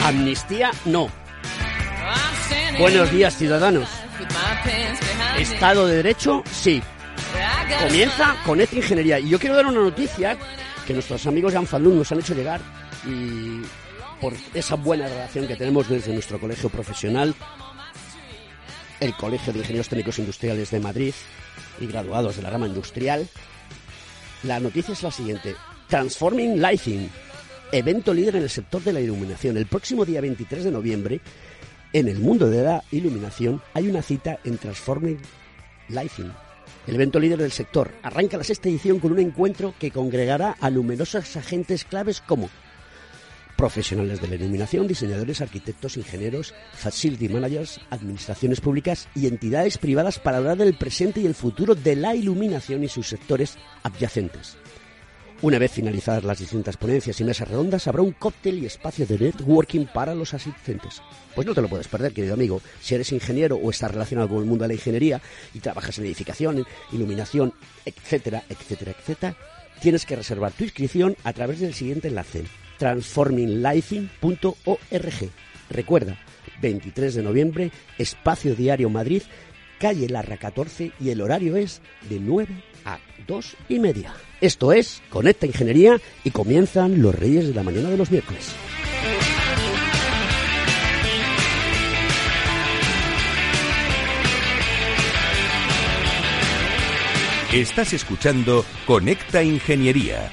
Amnistía, no. Buenos días, ciudadanos. Estado de Derecho, sí. Comienza con esta ingeniería. Y yo quiero dar una noticia que nuestros amigos de Falun nos han hecho llegar y por esa buena relación que tenemos desde nuestro colegio profesional, el Colegio de Ingenieros Técnicos Industriales de Madrid y graduados de la rama industrial, la noticia es la siguiente. Transforming Lighting, evento líder en el sector de la iluminación. El próximo día 23 de noviembre, en el mundo de la iluminación, hay una cita en Transforming Lighting. El evento líder del sector arranca la sexta edición con un encuentro que congregará a numerosos agentes claves como profesionales de la iluminación, diseñadores, arquitectos, ingenieros, facility managers, administraciones públicas y entidades privadas para hablar del presente y el futuro de la iluminación y sus sectores adyacentes. Una vez finalizadas las distintas ponencias y mesas redondas, habrá un cóctel y espacio de networking para los asistentes. Pues no te lo puedes perder, querido amigo. Si eres ingeniero o estás relacionado con el mundo de la ingeniería y trabajas en edificación, iluminación, etcétera, etcétera, etcétera, tienes que reservar tu inscripción a través del siguiente enlace: transforminglifing.org. Recuerda, 23 de noviembre, Espacio Diario Madrid, calle Larra 14 y el horario es de 9 a 2 y media. Esto es Conecta Ingeniería y comienzan los Reyes de la Mañana de los miércoles. Estás escuchando Conecta Ingeniería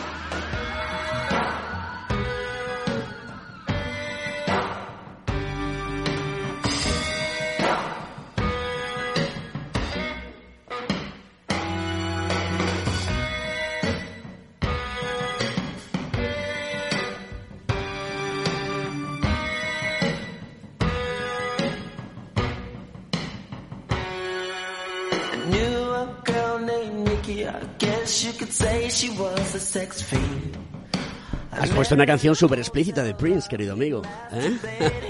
Has puesto una canción súper explícita de Prince, querido amigo. ¿eh?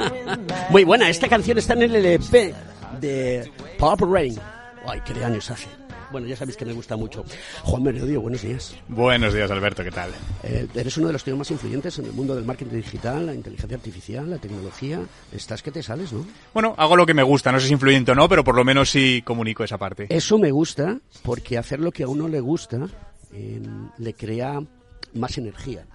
Muy buena, esta canción está en el LP de Pop Rain. Ay, qué de años hace. Bueno, ya sabéis que me gusta mucho. Juan Merodio, buenos días. Buenos días, Alberto, ¿qué tal? Eh, eres uno de los tíos más influyentes en el mundo del marketing digital, la inteligencia artificial, la tecnología. Estás que te sales, ¿no? Bueno, hago lo que me gusta, no sé si influyente o no, pero por lo menos sí comunico esa parte. Eso me gusta, porque hacer lo que a uno le gusta eh, le crea más energía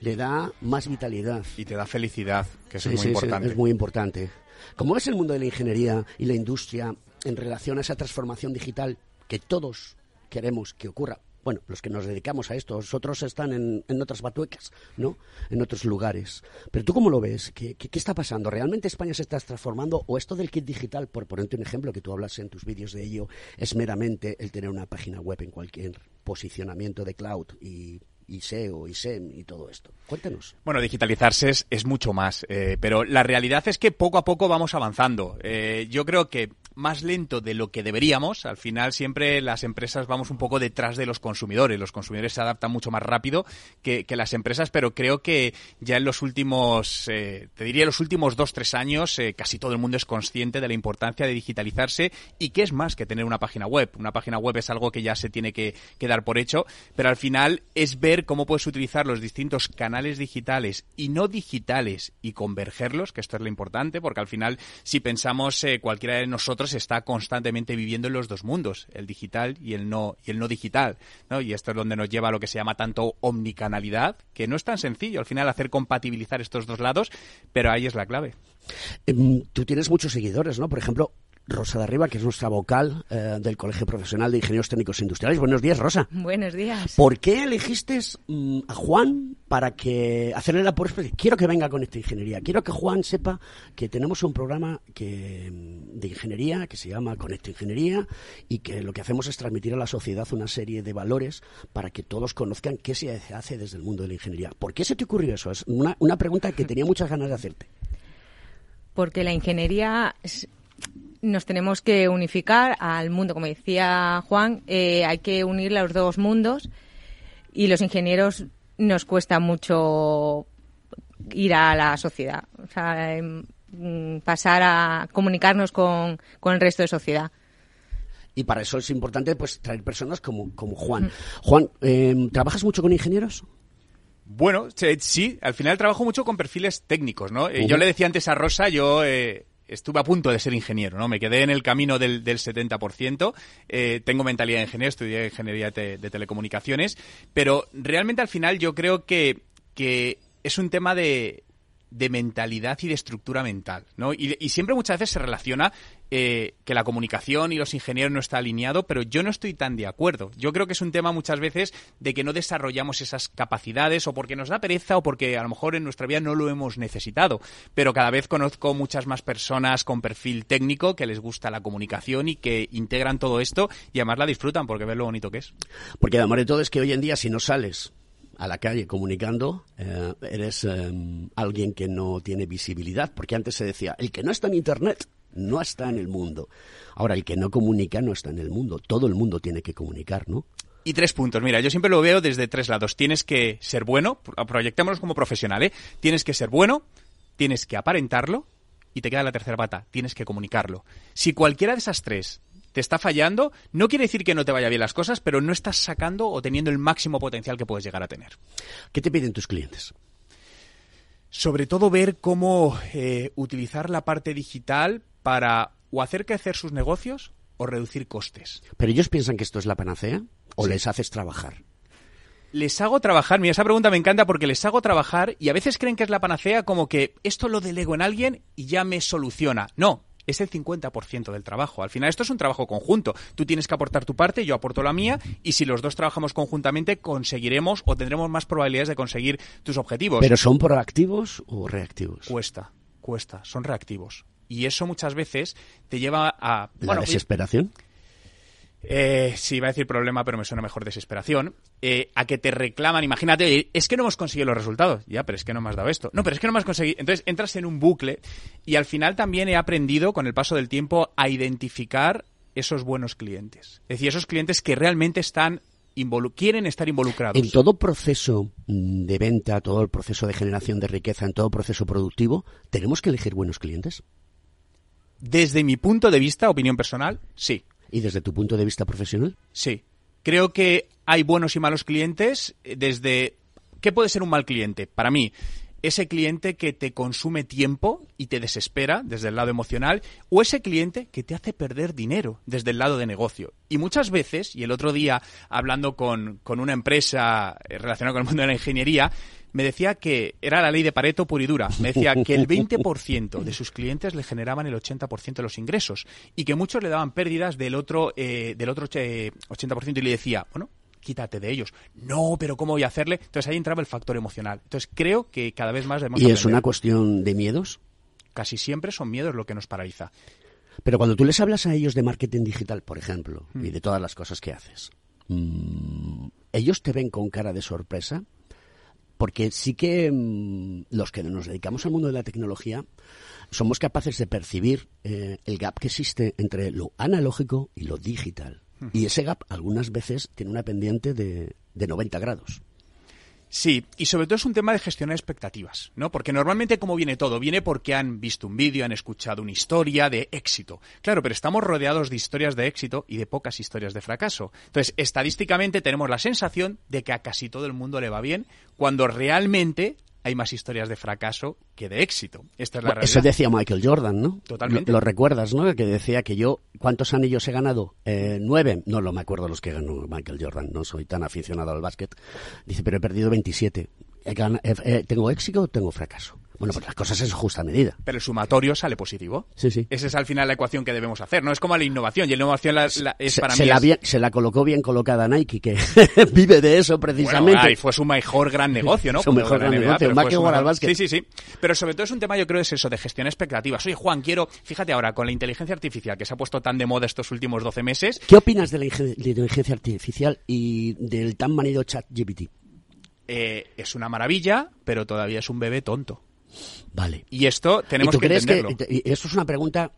le da más vitalidad. Y te da felicidad, que eso es muy sí, importante. Sí, es muy importante. ¿Cómo es el mundo de la ingeniería y la industria en relación a esa transformación digital que todos queremos que ocurra bueno, los que nos dedicamos a esto, otros están en, en, otras batuecas, ¿no? En otros lugares. Pero tú cómo lo ves? ¿Qué, ¿Qué, está pasando? ¿Realmente España se está transformando? ¿O esto del kit digital, por ponerte un ejemplo, que tú hablas en tus vídeos de ello, es meramente el tener una página web en cualquier posicionamiento de cloud y y SEO y SEM y todo esto. Cuéntenos. Bueno, digitalizarse es, mucho más, eh, pero la realidad es que poco a poco vamos avanzando. Eh, yo creo que más lento de lo que deberíamos. Al final siempre las empresas vamos un poco detrás de los consumidores. Los consumidores se adaptan mucho más rápido que, las empresas, pero creo que ya en los últimos, eh, te diría los últimos dos, tres años, eh, casi todo el mundo es consciente de la importancia de digitalizarse y que es más que tener una página web. Una página web es algo que ya se tiene que, dar por hecho, pero al final es ver cómo puedes utilizar los distintos canales digitales y no digitales y convergerlos, que esto es lo importante, porque al final si pensamos eh, cualquiera de nosotros está constantemente viviendo en los dos mundos, el digital y el no, y el no digital. ¿no? Y esto es donde nos lleva a lo que se llama tanto omnicanalidad, que no es tan sencillo al final hacer compatibilizar estos dos lados, pero ahí es la clave. Em, tú tienes muchos seguidores, ¿no? Por ejemplo, Rosa de Arriba, que es nuestra vocal eh, del Colegio Profesional de Ingenieros Técnicos Industriales. Buenos días, Rosa. Buenos días. ¿Por qué elegiste mm, a Juan para que hacerle la por Quiero que venga con esta ingeniería. Quiero que Juan sepa que tenemos un programa que, mm, de ingeniería que se llama Conecta Ingeniería y que lo que hacemos es transmitir a la sociedad una serie de valores para que todos conozcan qué se hace desde el mundo de la ingeniería. ¿Por qué se te ocurrió eso? Es una, una pregunta que tenía muchas ganas de hacerte. Porque la ingeniería nos tenemos que unificar al mundo. Como decía Juan, eh, hay que unir los dos mundos y los ingenieros nos cuesta mucho ir a la sociedad, o sea, em, mm, pasar a comunicarnos con, el resto de sociedad. Y para eso es importante pues traer personas como, como Juan. Juan, em, ¿trabajas mucho con ingenieros? Bueno, sí, al final trabajo mucho con perfiles técnicos, ¿no? Eh, yo le decía antes a Rosa, yo eh, estuve a punto de ser ingeniero, ¿no? Me quedé en el camino del, del 70%. Eh, tengo mentalidad de ingeniero, estudié ingeniería de, telecomunicaciones, pero realmente al final yo creo que, que es un tema de, de mentalidad y de estructura mental, ¿no? Y, siempre muchas veces se relaciona eh, que la comunicación y los ingenieros no está alineado, pero yo no estoy tan de acuerdo. Yo creo que es un tema muchas veces de que no desarrollamos esas capacidades o porque nos da pereza o porque a lo mejor en nuestra vida no lo hemos necesitado. Pero cada vez conozco muchas más personas con perfil técnico que les gusta la comunicación y que integran todo esto y además la disfrutan porque ven lo bonito que es. Porque además de todo es que hoy en día si no sales a la calle comunicando, eh, eres em, alguien que no tiene visibilidad, porque antes se decía, el que no está en Internet no está en el mundo. Ahora, el que no comunica no está en el mundo. Todo el mundo tiene que comunicar, ¿no? Y tres puntos. Mira, yo siempre lo veo desde tres lados. Tienes que ser bueno, proyectémonos como profesional, ¿eh? Tienes que ser bueno, tienes que aparentarlo y te queda la tercera pata, tienes que comunicarlo. Si cualquiera de esas tres te está fallando, no quiere decir que no te vaya bien las cosas, pero no estás sacando o teniendo el máximo potencial que puedes llegar a tener. ¿Qué te piden tus clientes? Sobre todo ver cómo eh, utilizar la parte digital para o hacer crecer sus negocios o reducir costes. ¿Pero ellos piensan que esto es la panacea o les haces trabajar? les hago trabajar. Mira, esa pregunta me encanta porque les hago trabajar y a veces creen que es la panacea como que esto lo delego en alguien y ya me soluciona. No, es el 50% del trabajo. Al final esto es un trabajo conjunto. Tú tienes que aportar tu parte, yo aporto la mía y si los dos trabajamos conjuntamente conseguiremos o tendremos más probabilidades de conseguir tus objetivos. ¿Pero son proactivos o reactivos? Cuesta, cuesta, son reactivos. Y eso muchas veces te lleva a... ¿La desesperación? Eh, sí, iba a decir problema, pero me suena mejor desesperación, eh, a que te reclaman, imagínate, es que no hemos conseguido los resultados, ya, pero es que no me has dado esto, no, pero es que no me has conseguido, entonces entras en un bucle y al final también he aprendido con el paso del tiempo a identificar esos buenos clientes, es decir, esos clientes que realmente están quieren estar involucrados. En todo proceso de venta, todo el proceso de generación de riqueza, en todo proceso productivo, ¿tenemos que elegir buenos clientes? Desde mi punto de vista, opinión personal, sí. ¿Y desde tu punto de vista profesional? Sí. Creo que hay buenos y malos clientes eh, desde... ¿Qué puede ser un mal cliente? Para mí, ese cliente que te consume tiempo y te desespera desde el lado emocional, o ese cliente que te hace perder dinero desde el lado de negocio. Y muchas veces, y el otro día hablando con, con una empresa eh, relacionada con el mundo de la ingeniería, me decía que era la ley de Pareto pura y dura. Me decía que el 20% de sus clientes le generaban el 80% de los ingresos y que muchos le daban pérdidas del otro, eh, del otro 80% y le decía, bueno, quítate de ellos. No, pero ¿cómo voy a hacerle? Entonces ahí entraba el factor emocional. Entonces creo que cada vez más debemos ¿Y es una cuestión de miedos? Casi siempre son miedos lo que nos paraliza. Pero cuando tú les hablas a ellos de marketing digital, por ejemplo, y de todas las cosas que haces, mm, ¿ellos te ven con cara de sorpresa? Porque sí que mm, los que nos dedicamos al mundo de la tecnología somos capaces de percibir eh, el gap que existe entre lo analógico y lo digital. Y ese gap algunas veces tiene una pendiente de, de 90 grados. Sí, y sobre todo es un tema de gestionar expectativas, ¿no? Porque normalmente cómo viene todo, viene porque han visto un vídeo, han escuchado una historia de éxito. Claro, pero estamos rodeados de historias de éxito y de pocas historias de fracaso. Entonces, estadísticamente tenemos la sensación de que a casi todo el mundo le va bien, cuando realmente hay más historias de fracaso que de éxito. Esta es la realidad. Eso decía Michael Jordan, ¿no? Totalmente. Lo, recuerdas, ¿no? Que decía que yo, ¿cuántos anillos he ganado? Eh, nueve. No, lo me acuerdo los que ganó Michael Jordan, no soy tan aficionado al básquet. Dice, pero he perdido 27. ¿Tengo éxito o tengo fracaso? Bueno, pues las cosas es justa medida. Pero el sumatorio sale positivo. Sí, sí. Esa es al final la ecuación que debemos hacer. No es como la innovación. Y la innovación es se, para se mí. La se la colocó bien colocada Nike, que vive de eso precisamente. Bueno, fue su mejor gran negocio, ¿no? su mejor gran negocio, más que jugar al básquet. Sí, sí, sí. Pero sobre todo es un tema, yo creo, es eso, de gestión expectativa. Oye, Juan, quiero. Fíjate ahora, con la inteligencia artificial que se ha puesto tan de moda estos últimos 12 meses. ¿Qué opinas de la inteligencia artificial y del tan manido chat GPT? Eh, es una maravilla, pero todavía es un bebé tonto. Vale. Y esto tenemos que entenderlo. Que, y esto es una pregunta,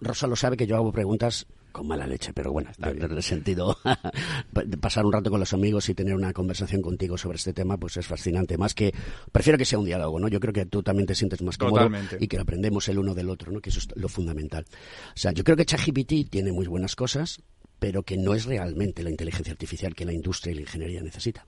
Rosa lo sabe que yo hago preguntas con mala leche, pero bueno, en el sentido de pasar un rato con los amigos y tener una conversación contigo sobre este tema, pues es fascinante. Más que, prefiero que sea un diálogo, ¿no? Yo creo que tú también te sientes más cómodo Totalmente. y que aprendemos el uno del otro, ¿no? Que eso es lo fundamental. O sea, yo creo que ChatGPT tiene muy buenas cosas, pero que no es realmente la inteligencia artificial que la industria y la ingeniería necesita.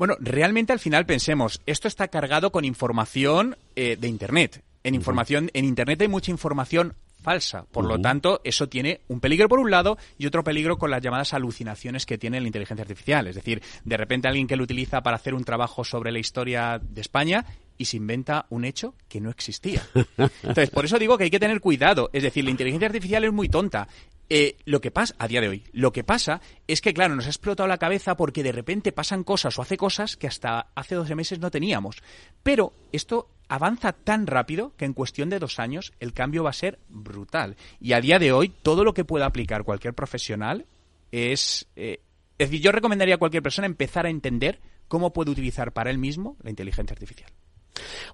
Bueno, realmente al final pensemos, esto está cargado con información eh, de Internet. En información, en Internet hay mucha información falsa. Por lo tanto, eso tiene un peligro por un lado y otro peligro con las llamadas alucinaciones que tiene la inteligencia artificial. Es decir, de repente alguien que lo utiliza para hacer un trabajo sobre la historia de España y se inventa un hecho que no existía. Entonces, por eso digo que hay que tener cuidado. Es decir, la inteligencia artificial es muy tonta. Eh, lo que pasa, a día de hoy, lo que pasa es que, claro, nos ha explotado la cabeza porque de repente pasan cosas o hace cosas que hasta hace 12 meses no teníamos. Pero esto avanza tan rápido que en cuestión de dos años el cambio va a ser brutal. Y a día de hoy, todo lo que pueda aplicar cualquier profesional es... Eh, es decir, yo recomendaría a cualquier persona empezar a entender cómo puede utilizar para él mismo la inteligencia artificial.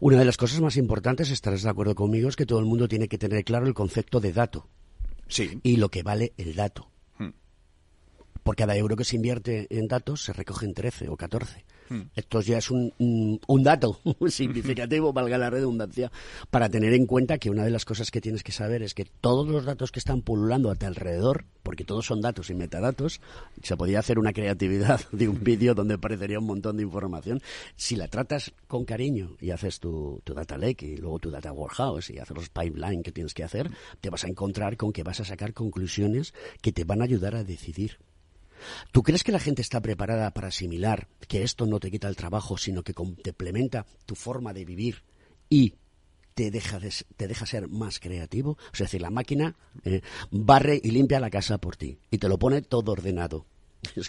Una de las cosas más importantes, estarás de acuerdo conmigo, es que todo el mundo tiene que tener claro el concepto de dato. Sí. Y lo que vale el dato. Hmm. Por cada euro que se invierte en datos se recogen 13 o 14. Hmm. Esto ya es un, un, dato significativo, valga la redundancia, para tener en cuenta que una de las cosas que tienes que saber es que todos los datos que están pululando a tu alrededor, porque todos son datos y metadatos, se podía hacer una creatividad de un vídeo donde aparecería un montón de información. Si la tratas con cariño y haces tu, tu data lake y luego tu data warehouse y haces los pipeline que tienes que hacer, te vas a encontrar con que vas a sacar conclusiones que te van a ayudar a decidir. ¿Tú crees que la gente está preparada para asimilar que esto no te quita el trabajo, sino que complementa tu forma de vivir y te deja, de, te deja ser más creativo? Es decir, la máquina eh, barre y limpia la casa por ti y te lo pone todo ordenado.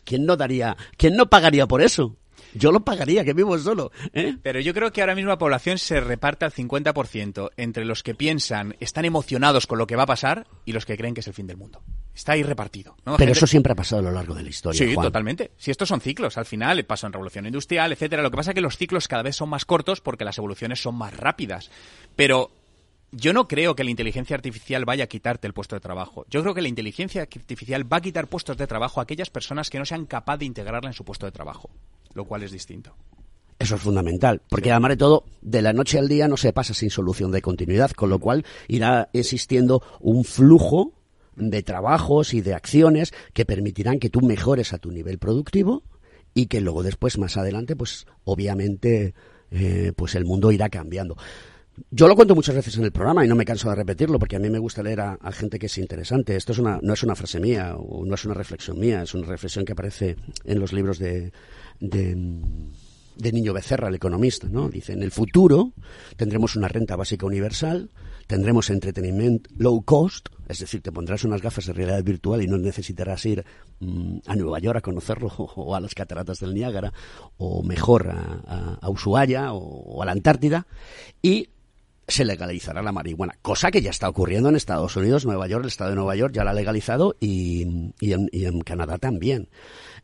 ¿Quién no daría, quién no pagaría por eso? Yo lo pagaría, que vivo solo. ¿eh? Pero yo creo que ahora mismo la población se reparte al 50% entre los que piensan, están emocionados con lo que va a pasar y los que creen que es el fin del mundo. Está ahí repartido. ¿no? Pero Gente... eso siempre ha pasado a lo largo de la historia. Sí, Juan. totalmente. Si estos son ciclos, al final pasó en revolución industrial, etcétera. Lo que pasa es que los ciclos cada vez son más cortos porque las evoluciones son más rápidas. Pero yo no creo que la inteligencia artificial vaya a quitarte el puesto de trabajo. Yo creo que la inteligencia artificial va a quitar puestos de trabajo a aquellas personas que no sean capaces de integrarla en su puesto de trabajo, lo cual es distinto. Eso es fundamental, porque sí. además de todo, de la noche al día no se pasa sin solución de continuidad, con lo cual irá existiendo un flujo de trabajos y de acciones que permitirán que tú mejores a tu nivel productivo y que luego después, más adelante, pues obviamente, eh, pues el mundo irá cambiando. Yo lo cuento muchas veces en el programa y no me canso de repetirlo porque a mí me gusta leer a, gente que es interesante. Esto es una, no es una frase mía o no es una reflexión mía, es una reflexión que aparece en los libros de, de, Niño Becerra, el economista. ¿no? Dice, en el futuro tendremos una renta básica universal tendremos entretenimiento low cost, es decir, te pondrás unas gafas de realidad virtual y no necesitarás ir mm, a Nueva York a conocerlo o a las cataratas del Niágara o mejor a, a, Ushuaia o, a la Antártida y se legalizará la marihuana, cosa que ya está ocurriendo en Estados Unidos, Nueva York, el estado de Nueva York ya la ha legalizado y, y, en, Canadá también.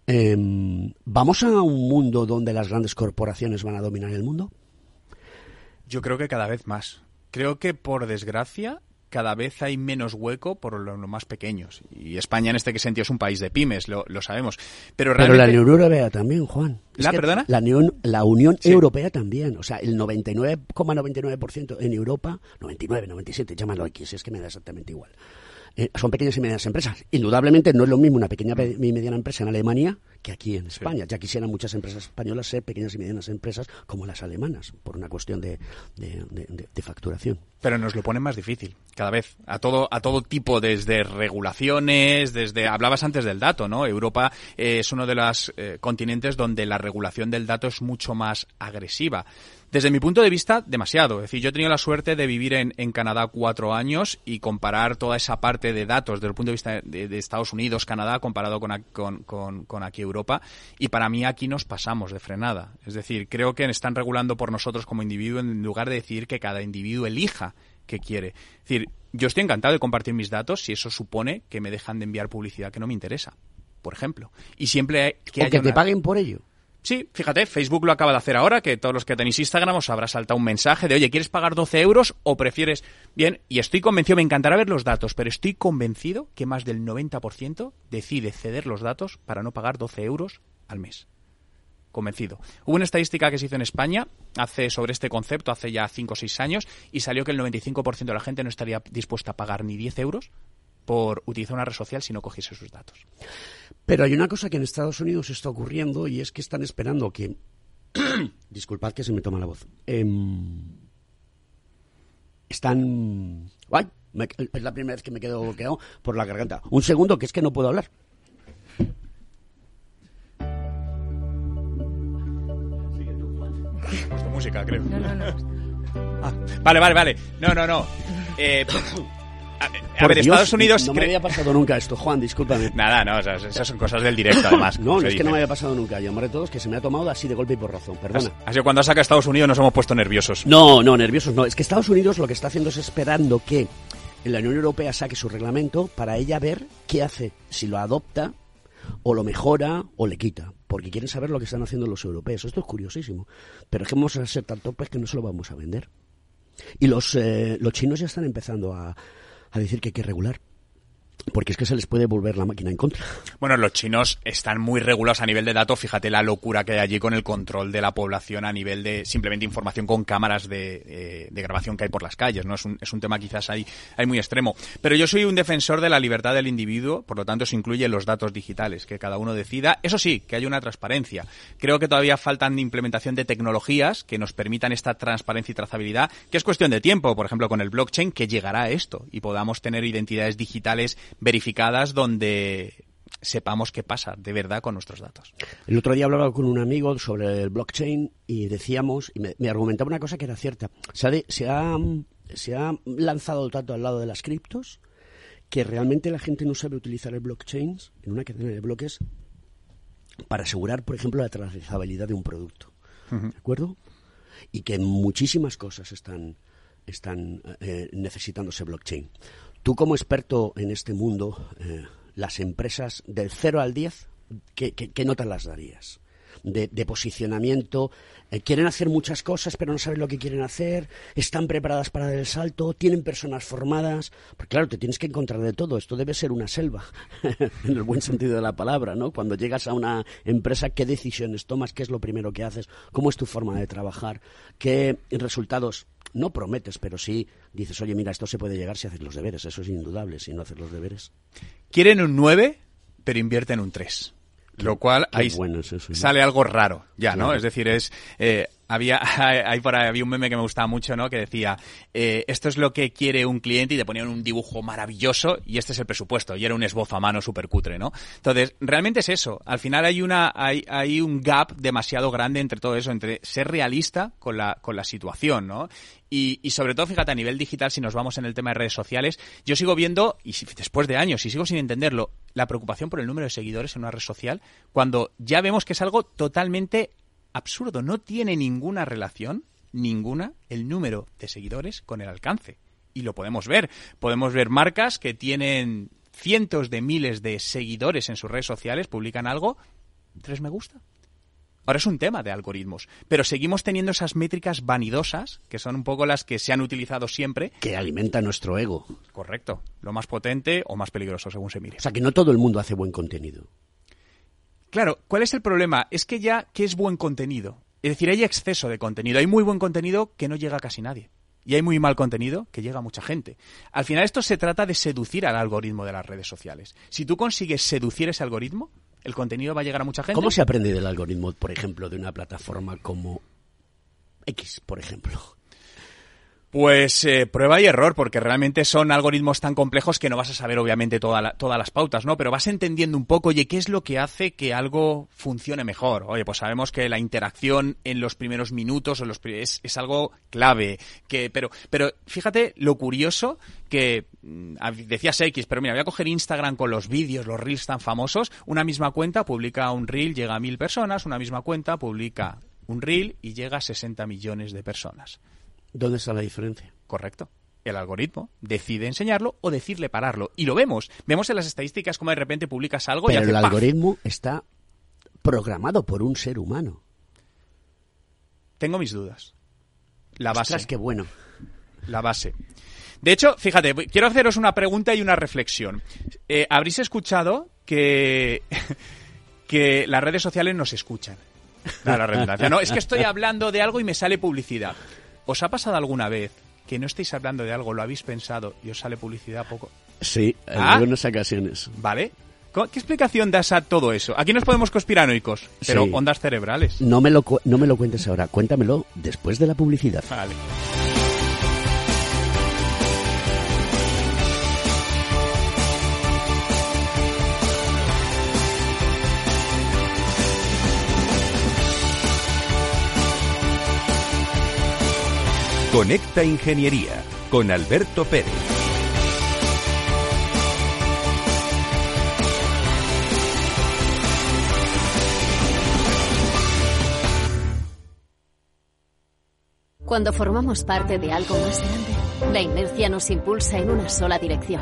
Em, ¿Vamos a un mundo donde las grandes corporaciones van a dominar el mundo? Yo creo que cada vez más. Creo que por desgracia cada vez hay menos hueco por los más pequeños. Y España en este sentido es un país de pymes, lo, sabemos. Pero, realmente... la Unión Europea también, Juan. ¿La, perdona? La Unión, la Unión Europea también. O sea, el 99,99% en Europa, 99, 97, llámalo si es que me da exactamente igual. Eh, son pequeñas y medianas empresas. Indudablemente no es lo mismo una pequeña y mediana empresa en Alemania que aquí en España. Ya quisieran muchas empresas españolas ser pequeñas y medianas empresas como las alemanas, por una cuestión de, facturación. Pero nos lo ponen más difícil, cada vez, a todo, a todo tipo, desde regulaciones, desde, hablabas antes del dato, ¿no? Europa eh, es uno de los eh, continentes donde la regulación del dato es mucho más agresiva. Desde mi punto de vista, demasiado. Es decir, yo he tenido la suerte de vivir en, Canadá cuatro años y comparar toda esa parte de datos desde el punto de vista de, Estados Unidos, Canadá, comparado con, con, aquí Europa. Y para mí aquí nos pasamos de frenada. Es decir, creo que están regulando por nosotros como individuo en lugar de decir que cada individuo elija qué quiere. Es decir, yo estoy encantado de compartir mis datos si eso supone que me dejan de enviar publicidad que no me interesa, por ejemplo. Y siempre que... O que te paguen por ello. Sí, fíjate, Facebook lo acaba de hacer ahora, que todos los que tenéis Instagram os habrá saltado un mensaje de, oye, ¿quieres pagar 12 euros o prefieres? Bien, y estoy convencido, me encantará ver los datos, pero estoy convencido que más del 90% decide ceder los datos para no pagar 12 euros al mes. Convencido. Hubo una estadística que se hizo en España hace sobre este concepto hace ya 5 o 6 años y salió que el 95% de la gente no estaría dispuesta a pagar ni 10 euros por utilizar una red social si no cogiese sus datos. Pero hay una cosa que en Estados Unidos está ocurriendo y es que están esperando que... Disculpad que se me toma la voz. Em, están... ¡Ay! es la primera vez que me quedo bloqueado por la garganta. Un segundo, que es que no puedo hablar. Puesto música, creo. No, no, no. Ah, vale, vale, vale. No, no, no. Eh, a, ver, Estados Unidos... No me había pasado nunca esto, Juan, discúlpame. Nada, no, esas son cosas del directo, además. no, no es que no me había pasado nunca. Llamaré a todos que se me ha tomado así de golpe y por razón, perdona. Así que cuando saca Estados Unidos nos hemos puesto nerviosos. No, no, nerviosos no. Es que Estados Unidos lo que está haciendo es esperando que la Unión Europea saque su reglamento para ella ver qué hace, si lo adopta o lo mejora o le quita, porque quieren saber lo que están haciendo los europeos. Esto es curiosísimo, pero es que vamos a ser tan topes que no se lo vamos a vender. Y los, eh, los chinos ya están empezando a, a decir que hay que regular porque es que se les puede volver la máquina en contra. Bueno, los chinos están muy regulados a nivel de datos. Fíjate la locura que hay allí con el control de la población a nivel de simplemente información con cámaras de, eh, grabación que hay por las calles. ¿no? Es un, es un tema quizás ahí, ahí muy extremo. Pero yo soy un defensor de la libertad del individuo, por lo tanto eso incluye los datos digitales, que cada uno decida. Eso sí, que haya una transparencia. Creo que todavía faltan implementación de tecnologías que nos permitan esta transparencia y trazabilidad, que es cuestión de tiempo, por ejemplo, con el blockchain, que llegará a esto y podamos tener identidades digitales verificadas donde sepamos qué pasa de verdad con nuestros datos. El otro día hablaba con un amigo sobre el blockchain y decíamos, y me, argumentaba una cosa que era cierta. Se ha, se ha, lanzado tanto al lado de las criptos que realmente la gente no sabe utilizar el blockchain en una cadena de bloques para asegurar, por ejemplo, la trazabilidad de un producto. ¿De acuerdo? Y que muchísimas cosas están, están eh, necesitando ese blockchain. Tú como experto en este mundo, eh, las empresas del 0 al 10, ¿qué, qué, notas las darías? De, posicionamiento, eh, quieren hacer muchas cosas pero no saben lo que quieren hacer, están preparadas para dar el salto, tienen personas formadas, porque claro, te tienes que encontrar de todo, esto debe ser una selva, en el buen sentido de la palabra, ¿no? Cuando llegas a una empresa, ¿qué decisiones tomas? ¿Qué es lo primero que haces? ¿Cómo es tu forma de trabajar? ¿Qué resultados no prometes, pero sí dices, oye, mira, esto se puede llegar si haces los deberes, eso es indudable, si no haces los deberes. Quieren un 9, pero invierten un 3. Lo cual ahí sale algo raro, ya, ¿no? Es decir, es eh, había, hay por ahí, había un meme que me gustaba mucho, ¿no? Que decía, eh, esto es lo que quiere un cliente y te ponían un dibujo maravilloso y este es el presupuesto. Y era un esbozo a mano súper cutre, ¿no? Entonces, realmente es eso. Al final hay una, hay, hay un gap demasiado grande entre todo eso, entre ser realista con la, con la situación, ¿no? Y, y, sobre todo, fíjate, a nivel digital, si nos vamos en el tema de redes sociales, yo sigo viendo, y después de años, y sigo sin entenderlo, la preocupación por el número de seguidores en una red social, cuando ya vemos que es algo totalmente absurdo, no tiene ninguna relación, ninguna, el número de seguidores con el alcance. Y lo podemos ver. Podemos ver marcas que tienen cientos de miles de seguidores en sus redes sociales, publican algo, tres me gusta. Ahora es un tema de algoritmos, pero seguimos teniendo esas métricas vanidosas, que son un poco las que se han utilizado siempre. Que alimenta nuestro ego. Correcto. Lo más potente o más peligroso, según se mire. O sea, que no todo el mundo hace buen contenido. Claro, ¿cuál es el problema? Es que ya, ¿qué es buen contenido? Es decir, hay exceso de contenido. Hay muy buen contenido que no llega a casi nadie. Y hay muy mal contenido que llega a mucha gente. Al final esto se trata de seducir al algoritmo de las redes sociales. Si tú consigues seducir ese algoritmo, el contenido va a llegar a mucha gente. ¿Cómo se aprende del algoritmo, por ejemplo, de una plataforma como X, por ejemplo? Pues eh, prueba y error, porque realmente son algoritmos tan complejos que no vas a saber obviamente todas las pautas, ¿no? Pero vas entendiendo un poco, oye, ¿qué es lo que hace que algo funcione mejor? Oye, pues sabemos que la interacción en los primeros minutos los es, es algo clave, que, pero, pero fíjate lo curioso que mm, decías X, pero mira, voy a coger Instagram con los vídeos, los reels tan famosos, una misma cuenta publica un reel, llega a mil personas, una misma cuenta publica un reel y llega a 60 millones de personas. ¿Dónde está la diferencia? Correcto. El algoritmo decide enseñarlo o decirle pararlo. Y lo vemos. Vemos en las estadísticas cómo de repente publicas algo Pero y hace el ¡paf! algoritmo está programado por un ser humano. Tengo mis dudas. La base. Ostras, qué bueno. La base. De hecho, fíjate, quiero haceros una pregunta y una reflexión. Eh, Habréis escuchado que, que las redes sociales nos escuchan. Da la redundancia. No, es que estoy hablando de algo y me sale publicidad. ¿Os ha pasado alguna vez que no estéis hablando de algo, lo habéis pensado y os sale publicidad poco? Sí, en ¿Ah? algunas ocasiones. ¿Vale? ¿Co- ¿Qué explicación das a todo eso? Aquí nos podemos conspiranoicos, pero Sí. ondas cerebrales. No me, lo, no me lo cuentes ahora, cuéntamelo después de la publicidad. Vale. Conecta Ingeniería con Alberto Pérez. Cuando formamos parte de algo más grande, la inercia nos impulsa en una sola dirección.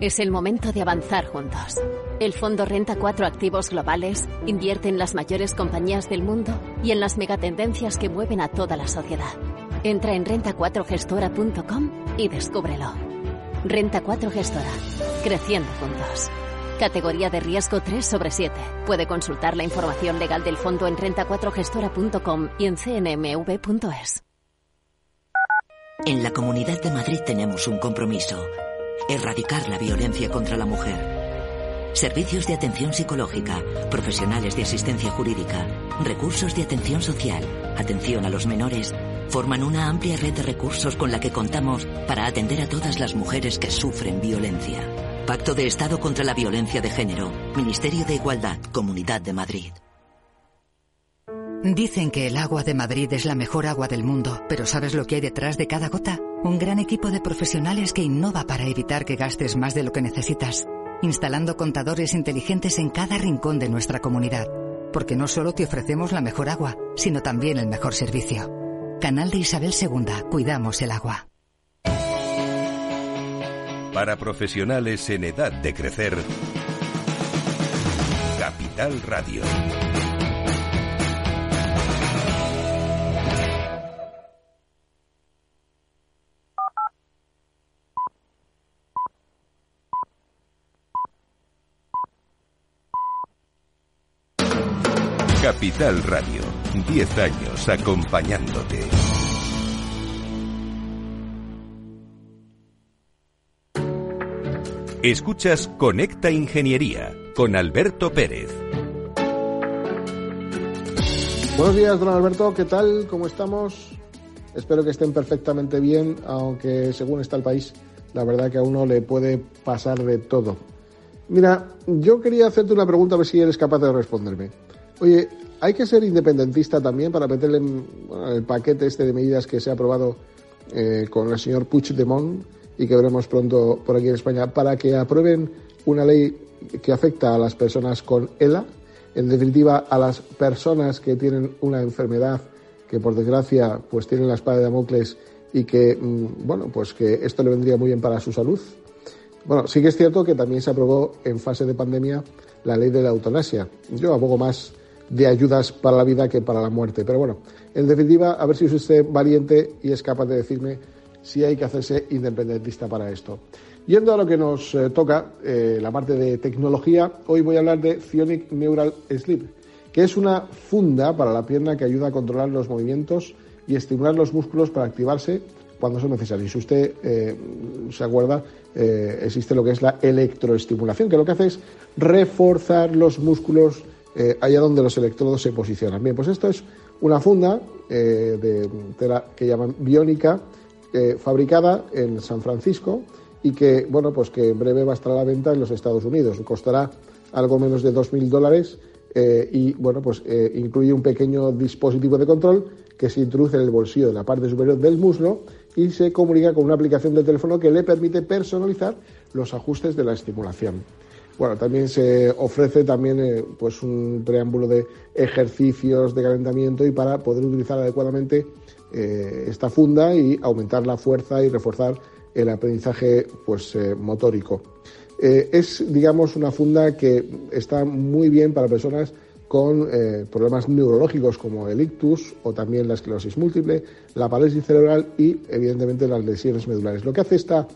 Es el momento de avanzar juntos. El fondo Renta 4 Activos Globales invierte en las mayores compañías del mundo y en las megatendencias que mueven a toda la sociedad. Entra en renta4gestora.com y descúbrelo. Renta 4 Gestora. Creciendo juntos. Categoría de riesgo 3 sobre 7. Puede consultar la información legal del fondo en renta4gestora.com y en cnmv.es. En la Comunidad de Madrid tenemos un compromiso. Erradicar la violencia contra la mujer. Servicios de atención psicológica, profesionales de asistencia jurídica, recursos de atención social, atención a los menores, forman una amplia red de recursos con la que contamos para atender a todas las mujeres que sufren violencia. Pacto de Estado contra la Violencia de Género, Ministerio de Igualdad, Comunidad de Madrid. Dicen que el agua de Madrid es la mejor agua del mundo, pero ¿sabes lo que hay detrás de cada gota? Un gran equipo de profesionales que innova para evitar que gastes más de lo que necesitas, instalando contadores inteligentes en cada rincón de nuestra comunidad, porque no solo te ofrecemos la mejor agua, sino también el mejor servicio. Canal de Isabel II, cuidamos el agua. Para profesionales en edad de crecer, Capital Radio. Capital Radio, 10 años acompañándote. Escuchas Conecta Ingeniería con Alberto Pérez. Buenos días, don Alberto. ¿Qué tal? ¿Cómo estamos? Espero que estén perfectamente bien, aunque según está el país, la verdad que a uno le puede pasar de todo. Mira, yo quería hacerte una pregunta a ver si eres capaz de responderme. Oye, ¿hay que ser independentista también para meterle en el paquete este de medidas que se ha aprobado eh, con el señor Puigdemont y que veremos pronto por aquí en España para que aprueben una ley que afecta a las personas con ELA? En definitiva, a las personas que tienen una enfermedad que por desgracia pues tienen la espada de Damocles y que, mm, bueno, pues que esto le vendría muy bien para su salud. Bueno, sí que es cierto que también se aprobó en fase de pandemia la ley de la eutanasia. Yo abogo más de ayudas para la vida que para la muerte. Pero bueno, en definitiva, a ver si es usted valiente y es capaz de decirme si hay que hacerse independentista para esto. Yendo a lo que nos eh, toca, eh, la parte de tecnología, hoy voy a hablar de Cionic Neural Sleep, que es una funda para la pierna que ayuda a controlar los movimientos y estimular los músculos para activarse cuando son necesarios. Si usted eh, se acuerda, existe lo que es la electroestimulación, que lo que hace es reforzar los músculos eh, allá donde los electrodos se posicionan. Bien, pues esto es una funda de tela que llaman biónica, fabricada en San Francisco y que, bueno, pues que en breve va a estar a la venta en los Estados Unidos. Costará algo menos de 2.000 dólares y, bueno, pues incluye un pequeño dispositivo de control que se introduce en el bolsillo de la parte superior del muslo y se comunica con una aplicación de teléfono que le permite personalizar los ajustes de la estimulación. Bueno, también se ofrece también eh, pues un preámbulo de ejercicios de calentamiento y para poder utilizar adecuadamente eh, esta funda y aumentar la fuerza y reforzar el aprendizaje pues eh, motórico. es digamos una funda que está muy bien para personas con problemas neurológicos como el ictus o también la esclerosis múltiple, la parálisis cerebral y evidentemente las lesiones medulares. Lo que hace esta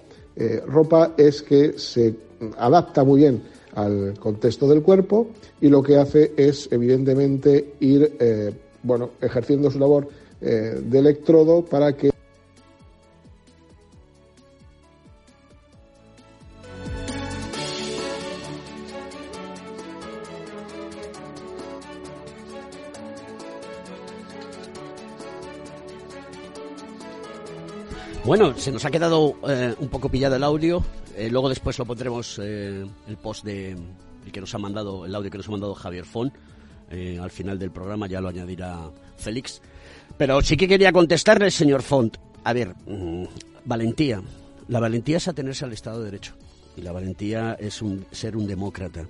ropa es que se adapta muy bien al contexto del cuerpo y lo que hace es evidentemente ir eh, bueno, ejerciendo su labor de electrodo para que Bueno, se nos ha quedado eh, un poco pillado el audio. Eh, luego después lo pondremos eh, el post de el que nos ha mandado, el audio que nos ha mandado Javier Fon. al final del programa ya lo añadirá Félix. Pero sí que quería contestarle, señor Font. A ver, mm, valentía. La valentía es atenerse al Estado de Derecho. Y la valentía es ser un demócrata.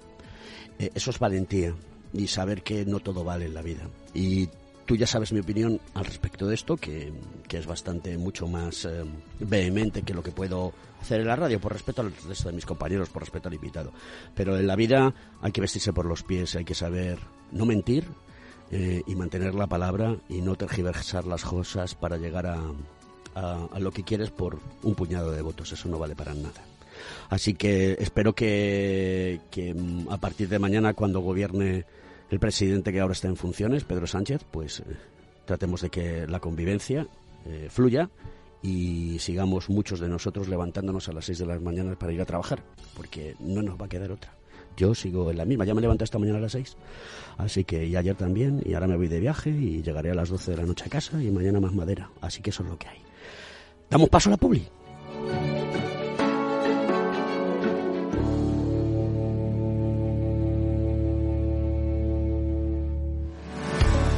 eso es valentía. Y saber que no todo vale en la vida. Y Tú ya sabes mi opinión al respecto de esto, que, es bastante mucho más eh, vehemente que lo que puedo hacer en la radio, por respeto al resto de mis compañeros, por respeto al invitado. Pero en la vida hay que vestirse por los pies, hay que saber no mentir eh, y mantener la palabra y no tergiversar las cosas para llegar a, a, lo que quieres por un puñado de votos. Eso no vale para nada. Así que espero que, que mm, a partir de mañana, cuando gobierne el presidente que ahora está en funciones, Pedro Sánchez, pues eh, tratemos de que la convivencia eh, fluya y sigamos muchos de nosotros levantándonos a las 6 de las mañanas para ir a trabajar, porque no nos va a quedar otra. Yo sigo en la misma, ya me levanté esta mañana a las 6, así que y ayer también, y ahora me voy de viaje y llegaré a las 12 de la noche a casa y mañana más madera, así que eso es lo que hay. Damos paso a la publi.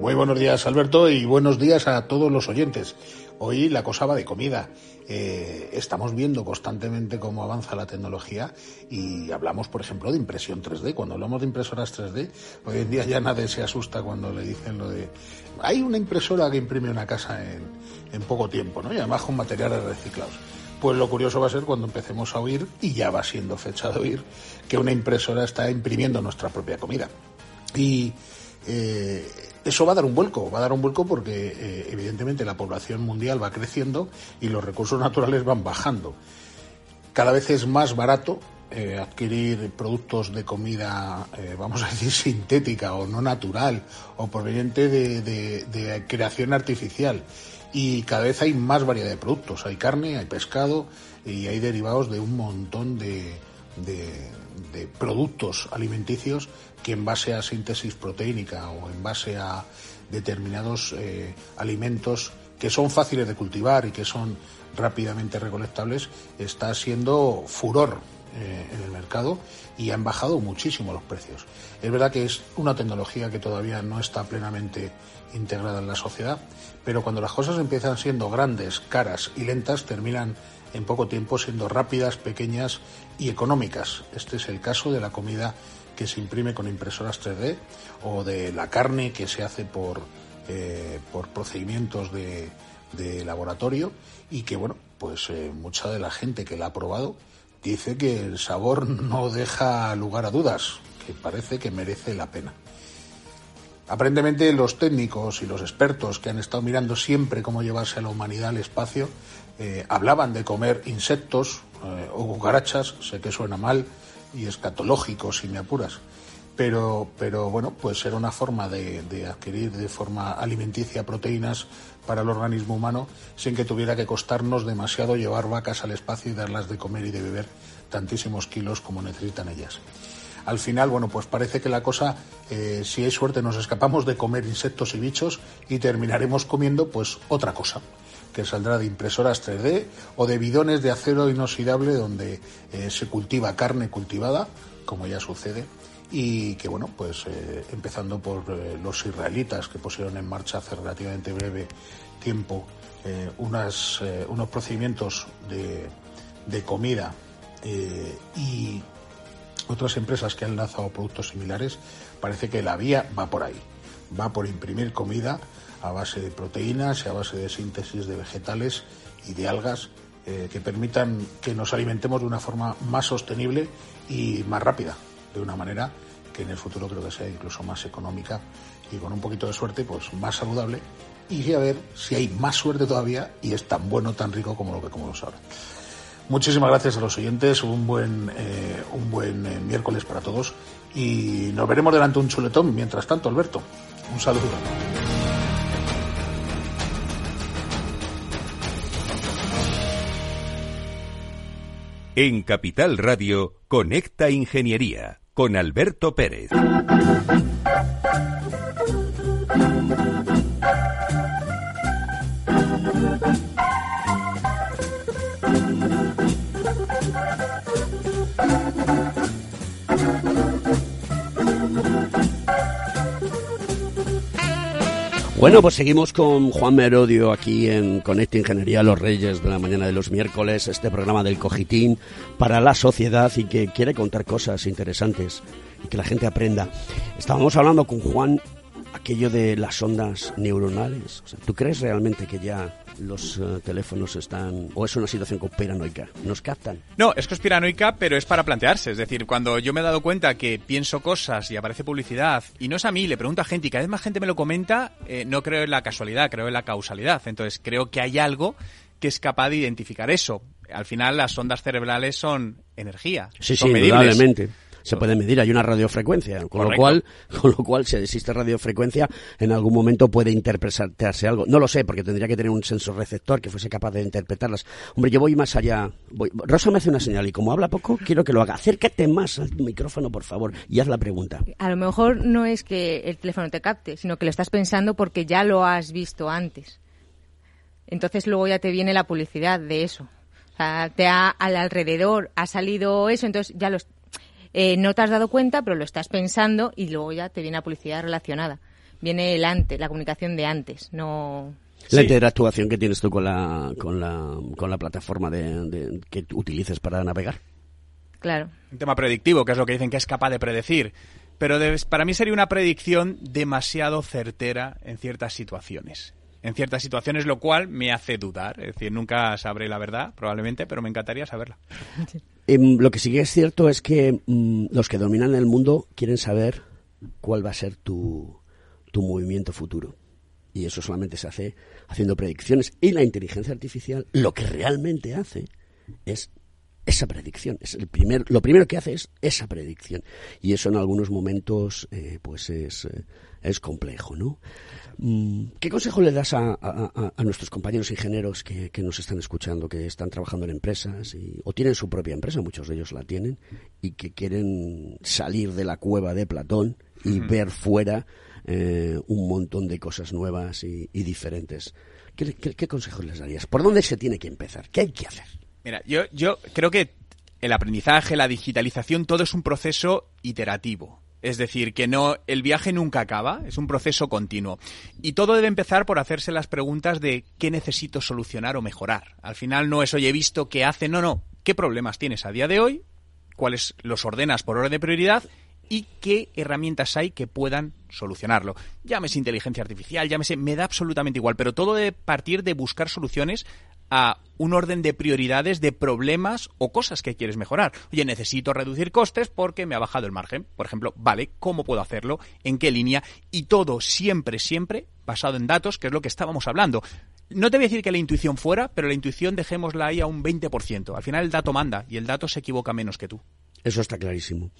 Muy buenos días, Alberto, y buenos días a todos los oyentes. Hoy la cosa va de comida. Eh, estamos viendo constantemente cómo avanza la tecnología y hablamos, por ejemplo, de impresión 3D. Cuando hablamos de impresoras 3D, hoy en día ya nadie se asusta cuando le dicen lo de hay una impresora que imprime una casa en, en poco tiempo, ¿no? Y además con materiales reciclados. Pues lo curioso va a ser cuando empecemos a oír, y ya va siendo fecha de oír, que una impresora está imprimiendo nuestra propia comida. Y eh, eso va a dar un vuelco, va a dar un vuelco porque eh, evidentemente la población mundial va creciendo y los recursos naturales van bajando. Cada vez es más barato eh, adquirir productos de comida, vamos a decir, sintética o no natural o proveniente de creación artificial y cada vez hay más variedad de productos. Hay carne, hay pescado y hay derivados de un montón de, de, productos alimenticios que en base a síntesis proteínica o en base a determinados eh, alimentos que son fáciles de cultivar y que son rápidamente recolectables, está siendo furor eh, en el mercado y han bajado muchísimo los precios. Es verdad que es una tecnología que todavía no está plenamente integrada en la sociedad, pero cuando las cosas empiezan siendo grandes, caras y lentas, terminan en poco tiempo siendo rápidas, pequeñas y económicas. Este es el caso de la comida que se imprime con impresoras 3D o de la carne que se hace por, eh, por procedimientos de, laboratorio y que, bueno, pues eh, mucha de la gente que la ha probado dice que el sabor no deja lugar a dudas, que parece que merece la pena. Aparentemente los técnicos y los expertos que han estado mirando siempre cómo llevarse a la humanidad al espacio eh, hablaban de comer insectos o cucarachas, sé que suena mal y escatológico si me apuras, pero, pero bueno, pues era una forma de, adquirir de forma alimenticia proteínas para el organismo humano sin que tuviera que costarnos demasiado llevar vacas al espacio y darlas de comer y de beber tantísimos kilos como necesitan ellas. Al final, bueno, pues parece que la cosa, eh, si hay suerte, nos escapamos de comer insectos y bichos y terminaremos comiendo pues otra cosa que saldrá de impresoras 3D o de bidones de acero inoxidable donde eh, se cultiva carne cultivada, como ya sucede, y que bueno, pues eh, empezando por los israelitas que pusieron en marcha hace relativamente breve tiempo unas, unos procedimientos de, de comida y otras empresas que han lanzado productos similares, parece que la vía va por ahí. Va por imprimir comida a base de proteínas y a base de síntesis de vegetales y de algas eh, que permitan que nos alimentemos de una forma más sostenible y más rápida, de una manera que en el futuro creo que sea incluso más económica y con un poquito de suerte pues más saludable y a ver si hay más suerte todavía y es tan bueno, tan rico como lo que comemos ahora. Muchísimas gracias a los oyentes, un buen, eh, un buen eh, miércoles para todos y nos veremos delante un chuletón. Mientras tanto, Alberto, un saludo. En Capital Radio, Conecta Ingeniería con Alberto Pérez. Bueno, pues seguimos con Juan Merodio aquí en Conecta Ingeniería Los Reyes de la mañana de los miércoles, este programa del Cogitín para la sociedad y que quiere contar cosas interesantes y que la gente aprenda. Estábamos hablando con Juan aquello de las ondas neuronales. ¿Tú crees realmente que ya los eh, teléfonos están o es una situación conspiranoica? ¿Nos captan? No, es conspiranoica, pero es para plantearse. Es decir, cuando yo me he dado cuenta que pienso cosas y aparece publicidad, y no es a mí, le pregunto a gente y cada vez más gente me lo comenta, eh, no creo en la casualidad, creo en la causalidad. Entonces creo que hay algo que es capaz de identificar eso. Al final las ondas cerebrales son energía. Sí, son sí, indudablemente se puede medir, hay una radiofrecuencia, con lo cual, con lo cual si existe radiofrecuencia, en algún momento puede interpretarse algo. No lo sé, porque tendría que tener un sensor receptor que fuese capaz de interpretarlas. Hombre, yo voy más allá. Voy... Rosa me hace una señal y como habla poco, quiero que lo haga. Acércate más al micrófono, por favor, y haz la pregunta. A lo mejor no es que el teléfono te capte, sino que lo estás pensando porque ya lo has visto antes. Entonces luego ya te viene la publicidad de eso. O sea, te ha, al alrededor ha salido eso, entonces ya lo, eh, no te has dado cuenta, pero lo estás pensando y luego ya te viene la publicidad relacionada. Viene el antes, la comunicación de antes, no... La interactuación que tienes tú con la, con la, con la plataforma de, que utilices para navegar. Claro. Un tema predictivo, que es lo que dicen que es capaz de predecir. Pero para mí sería una predicción demasiado certera en ciertas situaciones. En ciertas situaciones, lo cual me hace dudar. Es decir, nunca sabré la verdad, probablemente, pero me encantaría saberla. Em, lo que sí que es cierto es que mm, los que dominan el mundo quieren saber cuál va a ser tu, tu movimiento futuro. Y eso solamente se hace haciendo predicciones. Y la inteligencia artificial lo que realmente hace es esa predicción. Es el primer, lo primero que hace es esa predicción. Y eso en algunos momentos eh, pues es, eh, es complejo, ¿no? Mm, ¿Qué consejo le das a, a, nuestros compañeros ingenieros que, que, nos están escuchando, que están trabajando en empresas y, o tienen su propia empresa, muchos de ellos la tienen, y que quieren salir de la cueva de Platón y ver fuera eh, un montón de cosas nuevas y, diferentes? ¿Qué, qué, qué consejos les darías? ¿Por dónde se tiene que empezar? ¿Qué hay que hacer? Mira, yo, yo creo que el aprendizaje, la digitalización, todo es un proceso iterativo. Es decir, que no, el viaje nunca acaba, es un proceso continuo. Y todo debe empezar por hacerse las preguntas de qué necesito solucionar o mejorar. Al final no es, oye, he visto qué hace, no, no. ¿Qué problemas tienes a día de hoy? ¿Cuáles los ordenas por orden de prioridad? y qué herramientas hay que puedan solucionarlo. Llámese inteligencia artificial, llámese, me da absolutamente igual, pero todo debe partir de buscar soluciones a un orden de prioridades de problemas o cosas que quieres mejorar. Oye, necesito reducir costes porque me ha bajado el margen. Por ejemplo, vale, ¿cómo puedo hacerlo? ¿En qué línea? Y todo siempre, siempre basado en datos, que es lo que estábamos hablando. No te voy a decir que la intuición fuera, pero la intuición dejémosla ahí a un 20%. Al final el dato manda y el dato se equivoca menos que tú. Eso está clarísimo.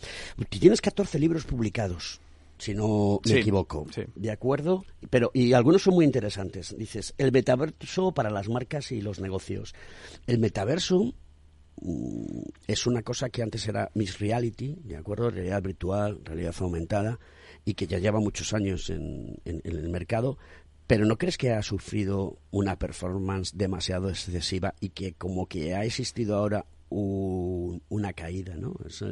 Tienes 14 libros publicados si no me equivoco. ¿De acuerdo? Pero, y algunos son muy interesantes. Dices, el metaverso para las marcas y los negocios. El metaverso mm, es una cosa que antes era Miss Reality, ¿de acuerdo? Realidad virtual, realidad aumentada, y que ya lleva muchos años en, el mercado. Pero ¿no crees que ha sufrido una performance demasiado excesiva y que como que ha existido ahora una caída, ¿no? Es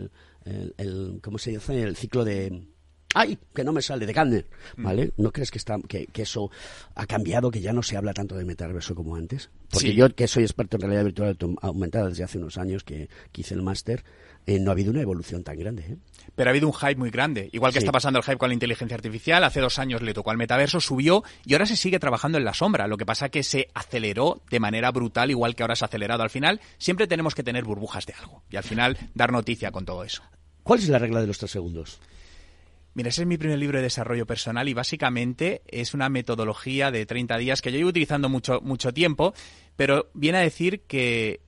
el, ¿cómo se dice? El ciclo de ¡Ay! Que no me sale de Gardner. Mm. ¿Vale? ¿No crees que, está, que, eso ha cambiado, que ya no se habla tanto de metaverso como antes? Porque yo, que soy experto en realidad virtual aumentada desde hace unos años que, hice el máster, eh, no ha habido una evolución tan grande. ¿eh? Pero ha habido un hype muy grande. Igual que está pasando el hype con la inteligencia artificial, hace dos años le tocó al metaverso, subió y ahora se sigue trabajando en la sombra. Lo que pasa que se aceleró de manera brutal, igual que ahora se ha acelerado. Al final, siempre tenemos que tener burbujas de algo y al final dar noticia con todo eso. ¿Cuál es la regla de los tres segundos? Mira, ese es mi primer libro de desarrollo personal y básicamente es una metodología de 30 días que yo llevo utilizando mucho, mucho tiempo, pero viene a decir que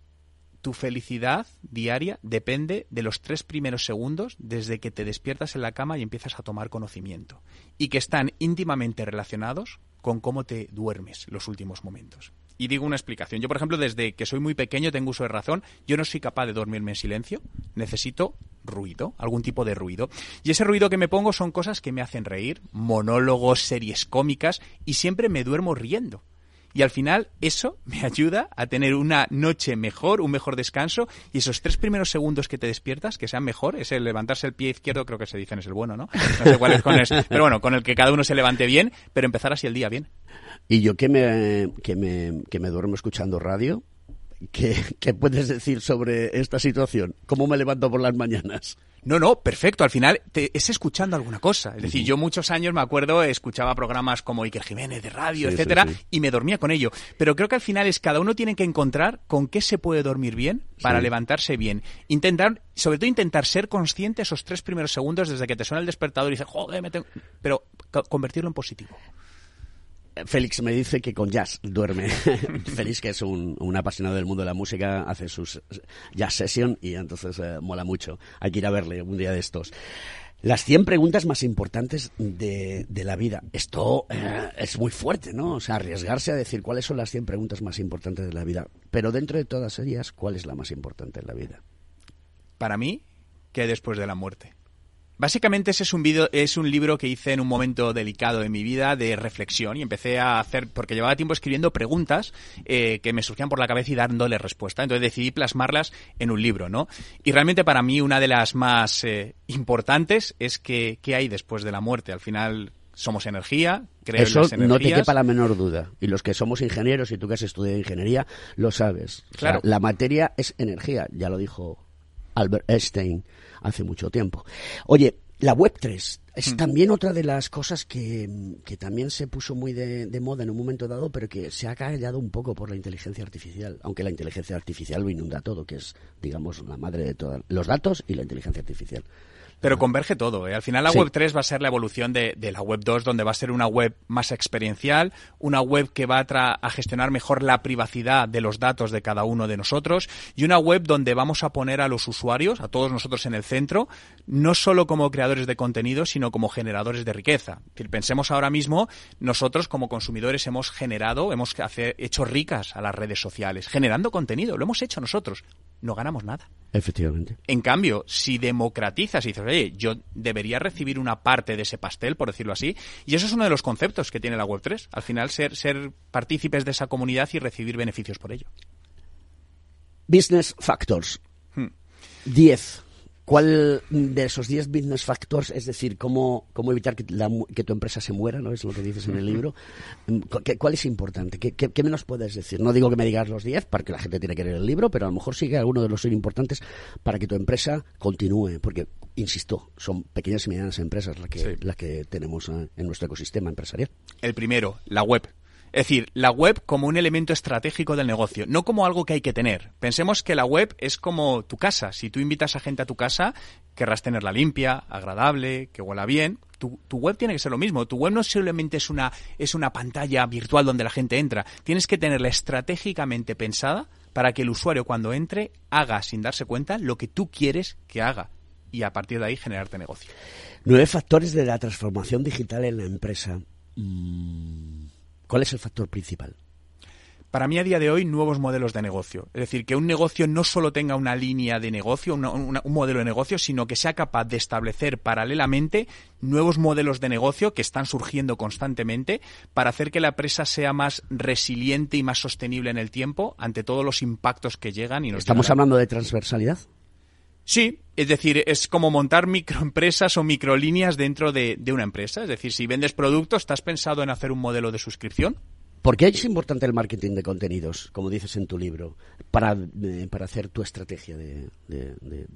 tu felicidad diaria depende de los tres primeros segundos desde que te despiertas en la cama y empiezas a tomar conocimiento y que están íntimamente relacionados con cómo te duermes los últimos momentos. Y digo una explicación. Yo, por ejemplo, desde que soy muy pequeño, tengo uso de razón, yo no soy capaz de dormirme en silencio. Necesito ruido, algún tipo de ruido. Y ese ruido que me pongo son cosas que me hacen reír, monólogos, series cómicas, y siempre me duermo riendo. Y al final eso me ayuda a tener una noche mejor, un mejor descanso y esos tres primeros segundos que te despiertas, que sean mejor, es el levantarse el pie izquierdo, creo que se dicen es el bueno, ¿no? No sé cuál es con eso, pero bueno, con el que cada uno se levante bien, pero empezar así el día bien. Y yo que me, que me, que me duermo escuchando radio, ¿qué, ¿qué puedes decir sobre esta situación? ¿Cómo me levanto por las mañanas? No, no, perfecto. Al final te, es escuchando alguna cosa. Es decir, yo muchos años me acuerdo, escuchaba programas como Iker Jiménez de radio, etcétera, y me dormía con ello. Pero creo que al final es cada uno tiene que encontrar con qué se puede dormir bien para levantarse bien. Intentar, sobre todo intentar ser consciente esos tres primeros segundos desde que te suena el despertador y dices, joder, me tengo... pero convertirlo en positivo. Félix me dice que con jazz duerme. Félix, que es un, apasionado del mundo de la música, hace sus jazz session y entonces eh, mola mucho. Hay que ir a verle un día de estos. Las 100 preguntas más importantes de, la vida. Esto eh, es muy fuerte, ¿no? O sea, arriesgarse a decir cuáles son las 100 preguntas más importantes de la vida. Pero dentro de todas ellas, ¿cuál es la más importante en la vida? Para mí, ¿qué después de la muerte? Básicamente ese es un, video, es un libro que hice en un momento delicado de mi vida de reflexión y empecé a hacer, porque llevaba tiempo escribiendo preguntas eh, que me surgían por la cabeza y dándole respuesta. Entonces decidí plasmarlas en un libro, ¿no? Y realmente para mí una de las más eh, importantes es que qué hay después de la muerte. Al final somos energía, creo Eso en las no te quepa la menor duda. Y los que somos ingenieros y tú que has estudiado ingeniería, lo sabes. Claro. la materia es energía, ya lo dijo Albert Einstein hace mucho tiempo. Oye, la Web 3, Es también otra de las cosas que, que también se puso muy de, de, moda en un momento dado, pero que se ha callado un poco por la inteligencia artificial, aunque la inteligencia artificial lo inunda todo, que es, digamos, la madre de todos los datos y la inteligencia artificial. Pero converge todo. ¿eh? Al final la web 3 va a ser la evolución de, la web 2, donde va a ser una web más experiencial, una web que va a, a, gestionar mejor la privacidad de los datos de cada uno de nosotros y una web donde vamos a poner a los usuarios, a todos nosotros en el centro, no solo como creadores de contenido, sino como generadores de riqueza. pensemos ahora mismo, nosotros como consumidores hemos generado, hemos hecho ricas a las redes sociales, generando contenido, lo hemos hecho nosotros no ganamos nada. Efectivamente. En cambio, si democratizas y dices, oye, yo debería recibir una parte de ese pastel, por decirlo así, y eso es uno de los conceptos que tiene la Web3, al final ser, ser partícipes de esa comunidad y recibir beneficios por ello. Business Factors. 10. Hmm. ¿Cuál de esos 10 business factors, es decir, cómo, cómo evitar que, que, tu empresa se muera, ¿no? Es lo que dices en el libro. ¿Cuál es importante? ¿Qué, qué, menos puedes decir? No digo que me digas los 10, porque la gente tiene que leer el libro, pero a lo mejor sigue alguno de los son importantes para que tu empresa continúe, porque, insisto, son pequeñas y medianas empresas las que, las que tenemos eh, en nuestro ecosistema empresarial. El primero, la web. Es decir, la web como un elemento estratégico del negocio, no como algo que hay que tener. Pensemos que la web es como tu casa. Si tú invitas a gente a tu casa, querrás tenerla limpia, agradable, que huela bien. Tu, web tiene que ser lo mismo. Tu web no solamente es una, es una pantalla virtual donde la gente entra. Tienes que tenerla estratégicamente pensada para que el usuario cuando entre haga sin darse cuenta lo que tú quieres que haga y a partir de ahí generarte negocio. Nueve factores de la transformación digital en la empresa. Mm, ¿Cuál es el factor principal? Para mí a día de hoy nuevos modelos de negocio. Es decir, que un negocio no solo tenga una línea de negocio, un modelo de negocio, sino que sea capaz de establecer paralelamente nuevos modelos de negocio que están surgiendo constantemente para hacer que la empresa sea más resiliente y más sostenible en el tiempo ante todos los impactos que llegan. Y ¿Estamos hablando de transversalidad? Sí, es decir, es como montar microempresas o microlíneas dentro de, una empresa. Es decir, si vendes productos, ¿estás pensado en hacer un modelo de suscripción? ¿Por qué es importante el marketing de contenidos, como dices en tu libro, para, eh, hacer tu estrategia de,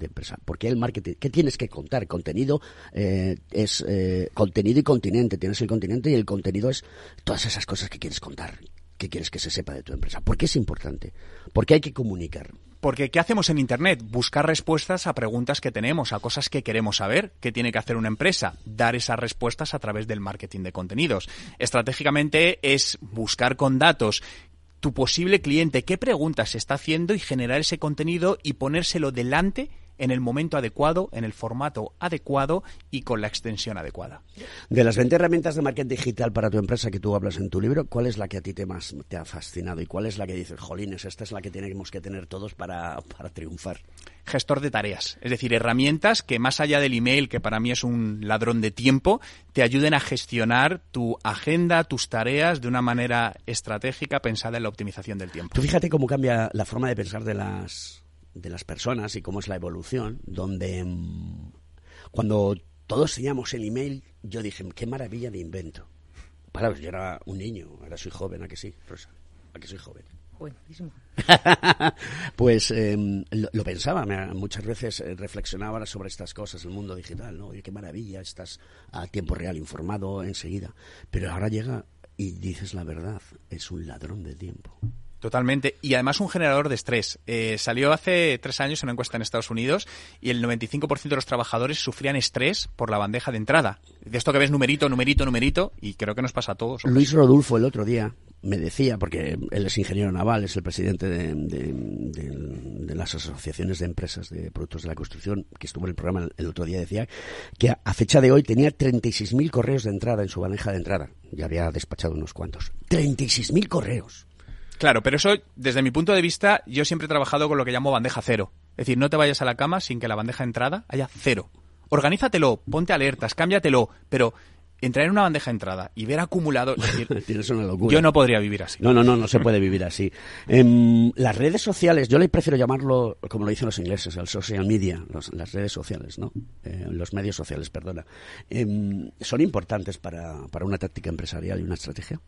empresa? ¿Por qué el marketing? ¿Qué tienes que contar? Contenido eh, es eh, contenido y continente. Tienes el continente y el contenido es todas esas cosas que quieres contar, que quieres que se sepa de tu empresa. ¿Por qué es importante? ¿Por qué hay que comunicar? Porque ¿qué hacemos en Internet? Buscar respuestas a preguntas que tenemos, a cosas que queremos saber. ¿Qué tiene que hacer una empresa? Dar esas respuestas a través del marketing de contenidos. Estratégicamente es buscar con datos tu posible cliente, qué preguntas se está haciendo y generar ese contenido y ponérselo delante en el momento adecuado, en el formato adecuado y con la extensión adecuada. De las 20 herramientas de marketing digital para tu empresa que tú hablas en tu libro, ¿cuál es la que a ti te más te ha fascinado y cuál es la que dices, jolines, esta es la que tenemos que tener todos para, para triunfar? Gestor de tareas, es decir, herramientas que más allá del email, que para mí es un ladrón de tiempo, te ayuden a gestionar tu agenda, tus tareas de una manera estratégica pensada en la optimización del tiempo. Tú fíjate cómo cambia la forma de pensar de las de las personas y cómo es la evolución, donde mm, cuando todos teníamos el email, yo dije, qué maravilla de invento. Para, yo era un niño, ahora soy joven, ¿a que sí, Rosa? ¿A que soy joven? Buenísimo. pues em, lo, pensaba, muchas veces eh, reflexionaba sobre estas cosas, el mundo digital, ¿no? Oye, qué maravilla, estás a tiempo real informado enseguida. Pero ahora llega y dices la verdad, es un ladrón de tiempo. Totalmente. Y además un generador de estrés. Eh, salió hace tres años una encuesta en Estados Unidos y el 95% de los trabajadores sufrían estrés por la bandeja de entrada. De esto que ves numerito, numerito, numerito, y creo que nos pasa a todos. Luis Rodulfo el otro día me decía, porque él es ingeniero naval, es el presidente de, las asociaciones de empresas de productos de la construcción, que estuvo en el programa el, otro día, decía que a, fecha de hoy tenía 36.000 correos de entrada en su bandeja de entrada. Ya había despachado unos cuantos. 36.000 correos. Claro, pero eso, desde mi punto de vista, yo siempre he trabajado con lo que llamo bandeja cero. Es decir, no te vayas a la cama sin que la bandeja de entrada haya cero. Organízatelo, ponte alertas, cámbiatelo, pero entrar en una bandeja de entrada y ver acumulado. Es una locura. Yo no podría vivir así. No, no, no, no se puede vivir así. Em, las redes sociales, yo le prefiero llamarlo, como lo dicen los ingleses, el social media, las redes sociales, ¿no? Eh, los medios sociales, perdona. Em, ¿Son importantes para, para una táctica empresarial y una estrategia?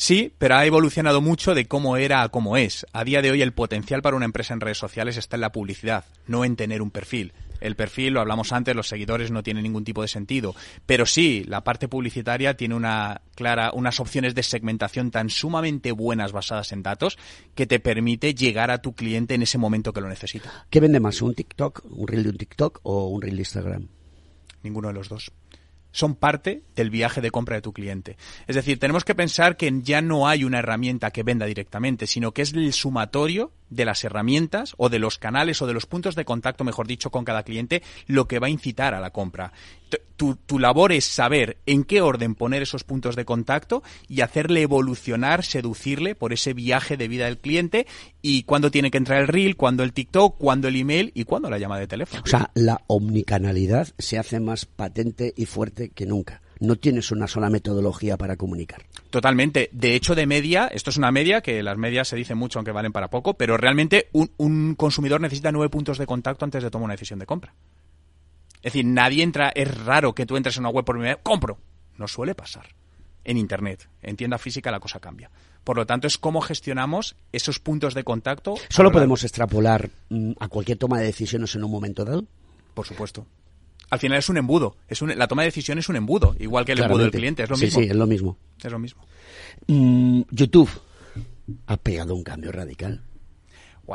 Sí, pero ha evolucionado mucho de cómo era a cómo es. A día de hoy el potencial para una empresa en redes sociales está en la publicidad, no en tener un perfil. El perfil, lo hablamos antes, los seguidores no tienen ningún tipo de sentido. Pero sí, la parte publicitaria tiene una clara, unas opciones de segmentación tan sumamente buenas basadas en datos que te permite llegar a tu cliente en ese momento que lo necesita. ¿Qué vende más, un TikTok, un reel de un TikTok o un reel de Instagram? Ninguno de los dos son parte del viaje de compra de tu cliente. Es decir, tenemos que pensar que ya no hay una herramienta que venda directamente, sino que es el sumatorio de las herramientas o de los canales o de los puntos de contacto, mejor dicho, con cada cliente, lo que va a incitar a la compra. Tu, tu, labor es saber en qué orden poner esos puntos de contacto y hacerle evolucionar, seducirle por ese viaje de vida del cliente y cuándo tiene que entrar el reel, cuándo el TikTok, cuándo el email y cuándo la llamada de teléfono. O sea, la omnicanalidad se hace más patente y fuerte que nunca no tienes una sola metodología para comunicar. Totalmente. De hecho, de media, esto es una media, que las medias se dicen mucho aunque valen para poco, pero realmente un, consumidor necesita nueve puntos de contacto antes de tomar una decisión de compra. Es decir, nadie entra, es raro que tú entres en una web por primera vez, compro. No suele pasar. En Internet, en tienda física la cosa cambia. Por lo tanto, es cómo gestionamos esos puntos de contacto. ¿Solo podemos extrapolar mm, a cualquier toma de decisiones en un momento dado? Por supuesto al final es un embudo. Es la toma de decisión es un embudo, igual que el embudo del cliente. Es lo mismo. Sí, es lo mismo. Es lo mismo. Mm, YouTube ha pegado un cambio radical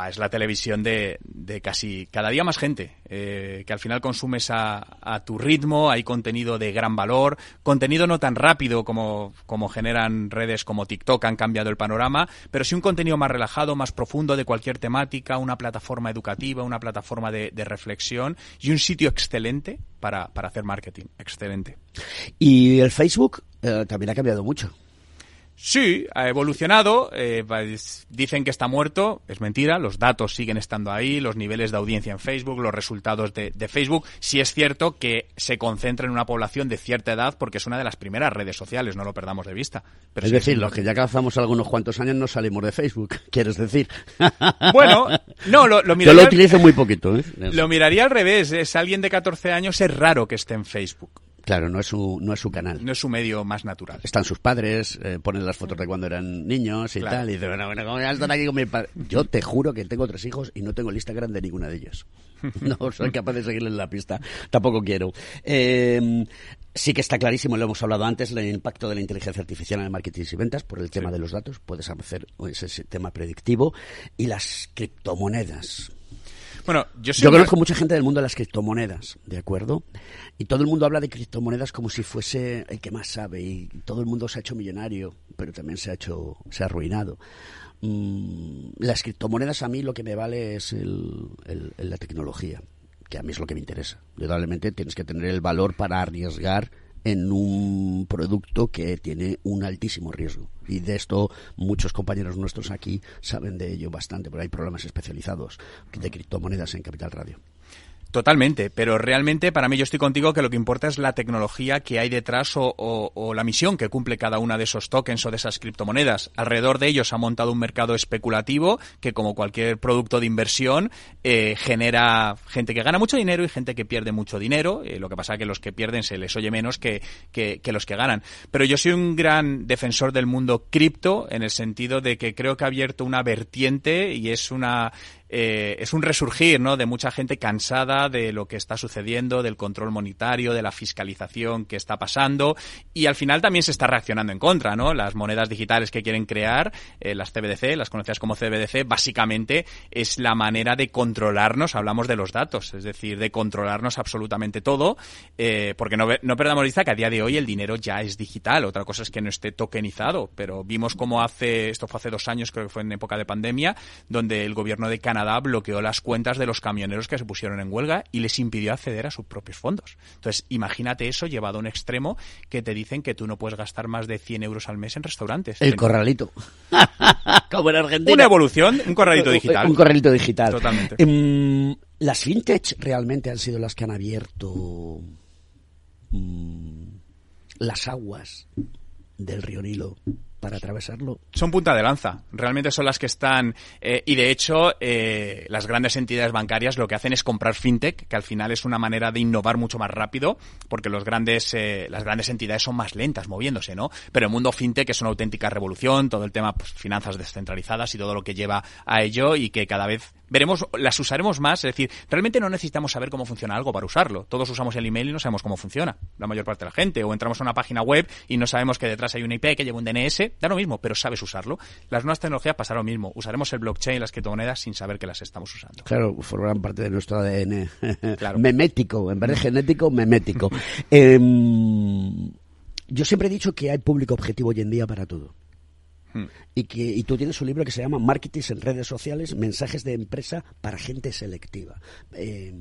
es la televisión de, casi cada día más gente, eh, que al final consumes a, tu ritmo, hay contenido de gran valor, contenido no tan rápido como, como generan redes como TikTok, han cambiado el panorama, pero sí un contenido más relajado, más profundo de cualquier temática, una plataforma educativa, una plataforma de, reflexión y un sitio excelente para, hacer marketing, excelente. Y el Facebook eh, también ha cambiado mucho. Sí, ha evolucionado. Eh, dicen que está muerto. Es mentira. Los datos siguen estando ahí, los niveles de audiencia en Facebook, los resultados de, Facebook. Sí es cierto que se concentra en una población de cierta edad porque es una de las primeras redes sociales, no lo perdamos de vista. Pero es decir, los que ya calzamos algunos cuantos años no salimos de Facebook, quieres decir. Bueno, no, lo, lo miraría... Yo lo utilizo muy poquito. ¿eh? Lo miraría al revés. Es alguien de 14 años, es raro que esté en Facebook. Claro, no es su, no es su canal. No es su medio más natural. Están sus padres, eh, ponen las fotos de cuando eran niños y tal, y dicen, bueno, bueno, ¿cómo estar aquí con mi padre? Yo te juro que tengo tres hijos y no tengo el Instagram de ninguna de ellos. No soy capaz de seguirle en la pista. Tampoco quiero. Eh, sí que está clarísimo, lo hemos hablado antes, el impacto de la inteligencia artificial en el marketing y ventas por el tema de los datos. Puedes hacer ese tema predictivo. Y las criptomonedas bueno, yo, yo conozco mucha gente del mundo de las criptomonedas, ¿de acuerdo? Y todo el mundo habla de criptomonedas como si fuese el que más sabe y todo el mundo se ha hecho millonario, pero también se ha hecho, se ha arruinado. Mm, las criptomonedas a mí lo que me vale es el, la tecnología, que a mí es lo que me interesa. Indudablemente tienes que tener el valor para arriesgar en un producto que tiene un altísimo riesgo. Y de esto muchos compañeros nuestros aquí saben de ello bastante, porque hay programas especializados de criptomonedas en Capital Radio. Totalmente, pero realmente para mí yo estoy contigo que lo que importa es la tecnología que hay detrás o, la misión que cumple cada una de esos tokens o de esas criptomonedas. Alrededor de ellos ha montado un mercado especulativo que como cualquier producto de inversión eh, genera gente que gana mucho dinero y gente que pierde mucho dinero. Eh, lo que pasa es que los que pierden se les oye menos que, que, que los que ganan. Pero yo soy un gran defensor del mundo cripto en el sentido de que creo que ha abierto una vertiente y es una eh, es un resurgir ¿no? de mucha gente cansada de lo que está sucediendo, del control monetario, de la fiscalización que está pasando y al final también se está reaccionando en contra. ¿no? Las monedas digitales que quieren crear, eh, las CBDC, las conocidas como CBDC, básicamente es la manera de controlarnos, hablamos de los datos, es decir, de controlarnos absolutamente todo, eh, porque no, no perdamos vista que a día de hoy el dinero ya es digital, otra cosa es que no esté tokenizado, pero vimos como hace, esto fue hace dos años, creo que fue en época de pandemia, donde el gobierno de Canadá bloqueó las cuentas de los camioneros que se pusieron en huelga y les impidió acceder a sus propios fondos. Entonces, imagínate eso llevado a un extremo que te dicen que tú no puedes gastar más de 100 euros al mes en restaurantes. El corralito. Como en Argentina. Una evolución, un corralito digital. Un corralito digital. Totalmente. Em, las fintech realmente han sido las que han abierto mm, las aguas del río Nilo para atravesarlo. Son punta de lanza. Realmente son las que están. Eh, y de hecho, eh, las grandes entidades bancarias lo que hacen es comprar fintech, que al final es una manera de innovar mucho más rápido, porque los grandes, eh, las grandes entidades son más lentas moviéndose, ¿no? Pero el mundo fintech es una auténtica revolución, todo el tema pues, finanzas descentralizadas y todo lo que lleva a ello y que cada vez veremos, las usaremos más. Es decir, realmente no necesitamos saber cómo funciona algo para usarlo. Todos usamos el email y no sabemos cómo funciona, la mayor parte de la gente. O entramos a una página web y no sabemos que detrás hay una IP que lleva un DNS. Da lo mismo, pero sabes usarlo. Las nuevas tecnologías pasará lo mismo. Usaremos el blockchain y las criptomonedas sin saber que las estamos usando. Claro, formarán parte de nuestro ADN. memético, en vez de genético, memético. Em, yo siempre he dicho que hay público objetivo hoy en día para todo. Hmm. Y, que, y tú tienes un libro que se llama Marketing en redes sociales, mensajes de empresa para gente selectiva. Eh,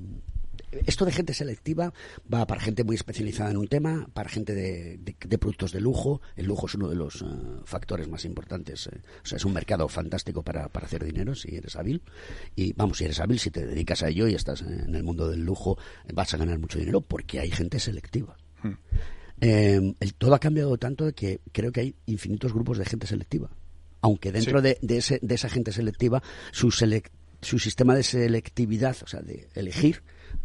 esto de gente selectiva va para gente muy especializada en un tema, para gente de, productos de lujo. El lujo es uno de los eh, factores más importantes. Eh. o sea, es un mercado fantástico para, para, hacer dinero si eres hábil. Y vamos, si eres hábil, si te dedicas a ello y estás en el mundo del lujo, vas a ganar mucho dinero porque hay gente selectiva. Hmm. Eh, el, todo ha cambiado tanto que creo que hay infinitos grupos de gente selectiva. Aunque dentro de, ese, de, esa gente selectiva, su, su sistema de selectividad, o sea, de elegir,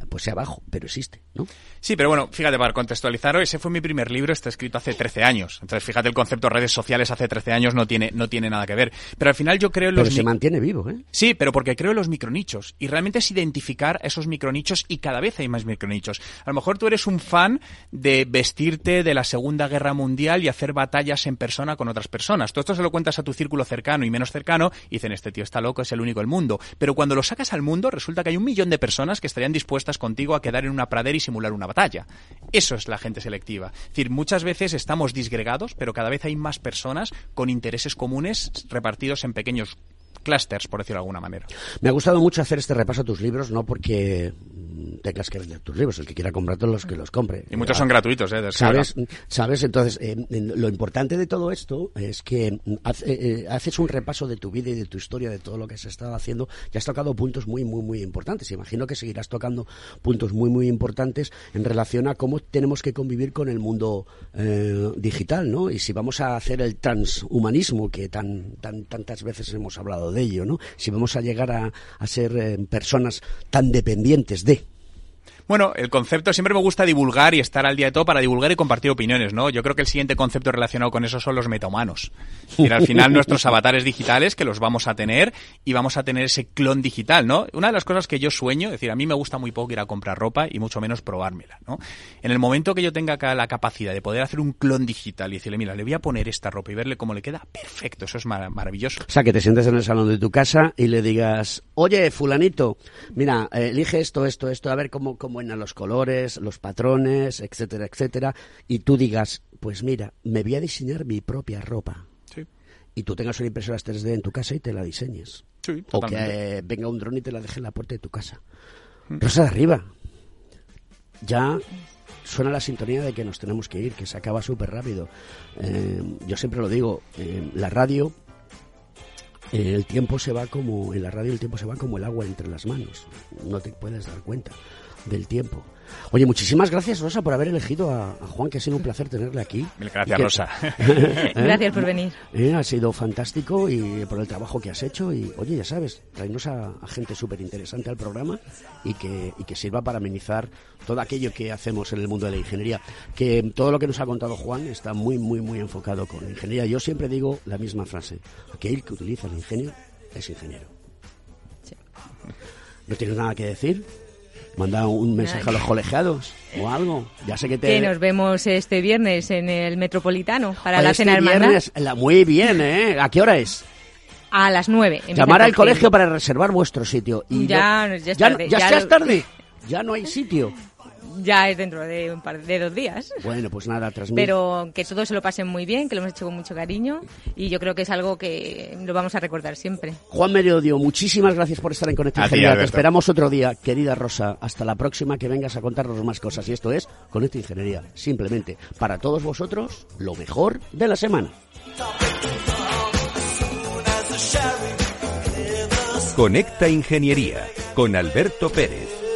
pues sea bajo, pero existe, ¿no? Sí, pero bueno, fíjate, para contextualizar, ese fue mi primer libro, está escrito hace 13 años. Entonces, fíjate, el concepto de redes sociales hace 13 años no tiene, no tiene nada que ver. Pero al final yo creo en los... Pero se mantiene vivo, ¿eh? Sí, pero porque creo en los micronichos. Y realmente es identificar esos micronichos y cada vez hay más micronichos. A lo mejor tú eres un fan de vestirte de la Segunda Guerra Mundial y hacer batallas en persona con otras personas. Tú esto se lo cuentas a tu círculo cercano y menos cercano y dicen, este tío está loco, es el único del mundo. Pero cuando lo sacas al mundo, resulta que hay un millón de personas que estarían dispuestas contigo a quedar en una pradera y simular una batalla. Eso es la gente selectiva. Es decir, muchas veces estamos disgregados, pero cada vez hay más personas con intereses comunes repartidos en pequeños clusters, por decirlo de alguna manera. Me ha gustado mucho hacer este repaso a tus libros, no porque teclas que vender tus libros. El que quiera los que los compre. Y muchos son gratuitos, ¿eh? ¿Sabes? ¿Sabes? Entonces, eh, lo importante de todo esto es que eh, eh, haces un repaso de tu vida y de tu historia, de todo lo que has estado haciendo, y has tocado puntos muy, muy, muy importantes. Imagino que seguirás tocando puntos muy, muy importantes en relación a cómo tenemos que convivir con el mundo digital, ¿no? Y si vamos a hacer el transhumanismo, que tan, tan, tantas veces hemos hablado de ello, ¿no? Si vamos a llegar a, a ser personas tan dependientes de bueno, el concepto siempre me gusta divulgar y estar al día de todo para divulgar y compartir opiniones, ¿no? Yo creo que el siguiente concepto relacionado con eso son los metahumanos. Y al final nuestros avatares digitales que los vamos a tener y vamos a tener ese clon digital, ¿no? Una de las cosas que yo sueño, es decir, a mí me gusta muy poco ir a comprar ropa y mucho menos probármela, ¿no? En el momento que yo tenga acá la capacidad de poder hacer un clon digital y decirle, mira, le voy a poner esta ropa y verle cómo le queda, perfecto, eso es maravilloso. O sea, que te sientes en el salón de tu casa y le digas, oye, fulanito, mira, elige esto, esto, esto, a ver cómo, cómo en los colores, los patrones, etcétera, etcétera, y tú digas, pues mira, me voy a diseñar mi propia ropa. Y tú tengas una impresora 3D en tu casa y te la diseñes. o que eh, venga un dron y te la deje en la puerta de tu casa. Mm. Rosa de arriba. Ya suena la sintonía de que nos tenemos que ir, que se acaba súper rápido. Eh, yo siempre lo digo, eh, la radio, el tiempo se va como, en la radio el tiempo se va como el agua entre las manos. No te puedes dar cuenta del tiempo. Oye, muchísimas gracias, Rosa, por haber elegido a, Juan, que ha sido un placer tenerle aquí. gracias, Rosa. ¿Eh? Gracias por venir. Eh, ha sido fantástico y por el trabajo que has hecho. Y, oye, ya sabes, traernos a, gente súper interesante al programa y que, y que sirva para amenizar todo aquello que hacemos en el mundo de la ingeniería. Que todo lo que nos ha contado Juan está muy, muy, muy enfocado con la ingeniería. Yo siempre digo la misma frase. Aquel que utiliza el ingenio es ingeniero. ¿No tienes nada que decir? Manda un mensaje a los colegiados o algo. Ya sé que te... Que nos vemos este viernes en el Metropolitano para la este cena viernes, Muy bien, ¿eh? ¿A qué hora es? A las nueve. Llamar al colegio para reservar vuestro sitio. Y ya, ya, ya, ya, es tarde. Ya no hay sitio ya es dentro de un par de dos días. Bueno, pues nada, transmite. Pero que todos se lo pasen muy bien, que lo hemos hecho con mucho cariño y yo creo que es algo que lo vamos a recordar siempre. Juan Merodio, muchísimas gracias por estar en Conecta Te esperamos otro día, querida Rosa. Hasta la próxima que vengas a contarnos más cosas. Y esto es Conecta Ingeniería. Simplemente, para todos vosotros, lo mejor de la semana. Conecta Ingeniería con Alberto Pérez.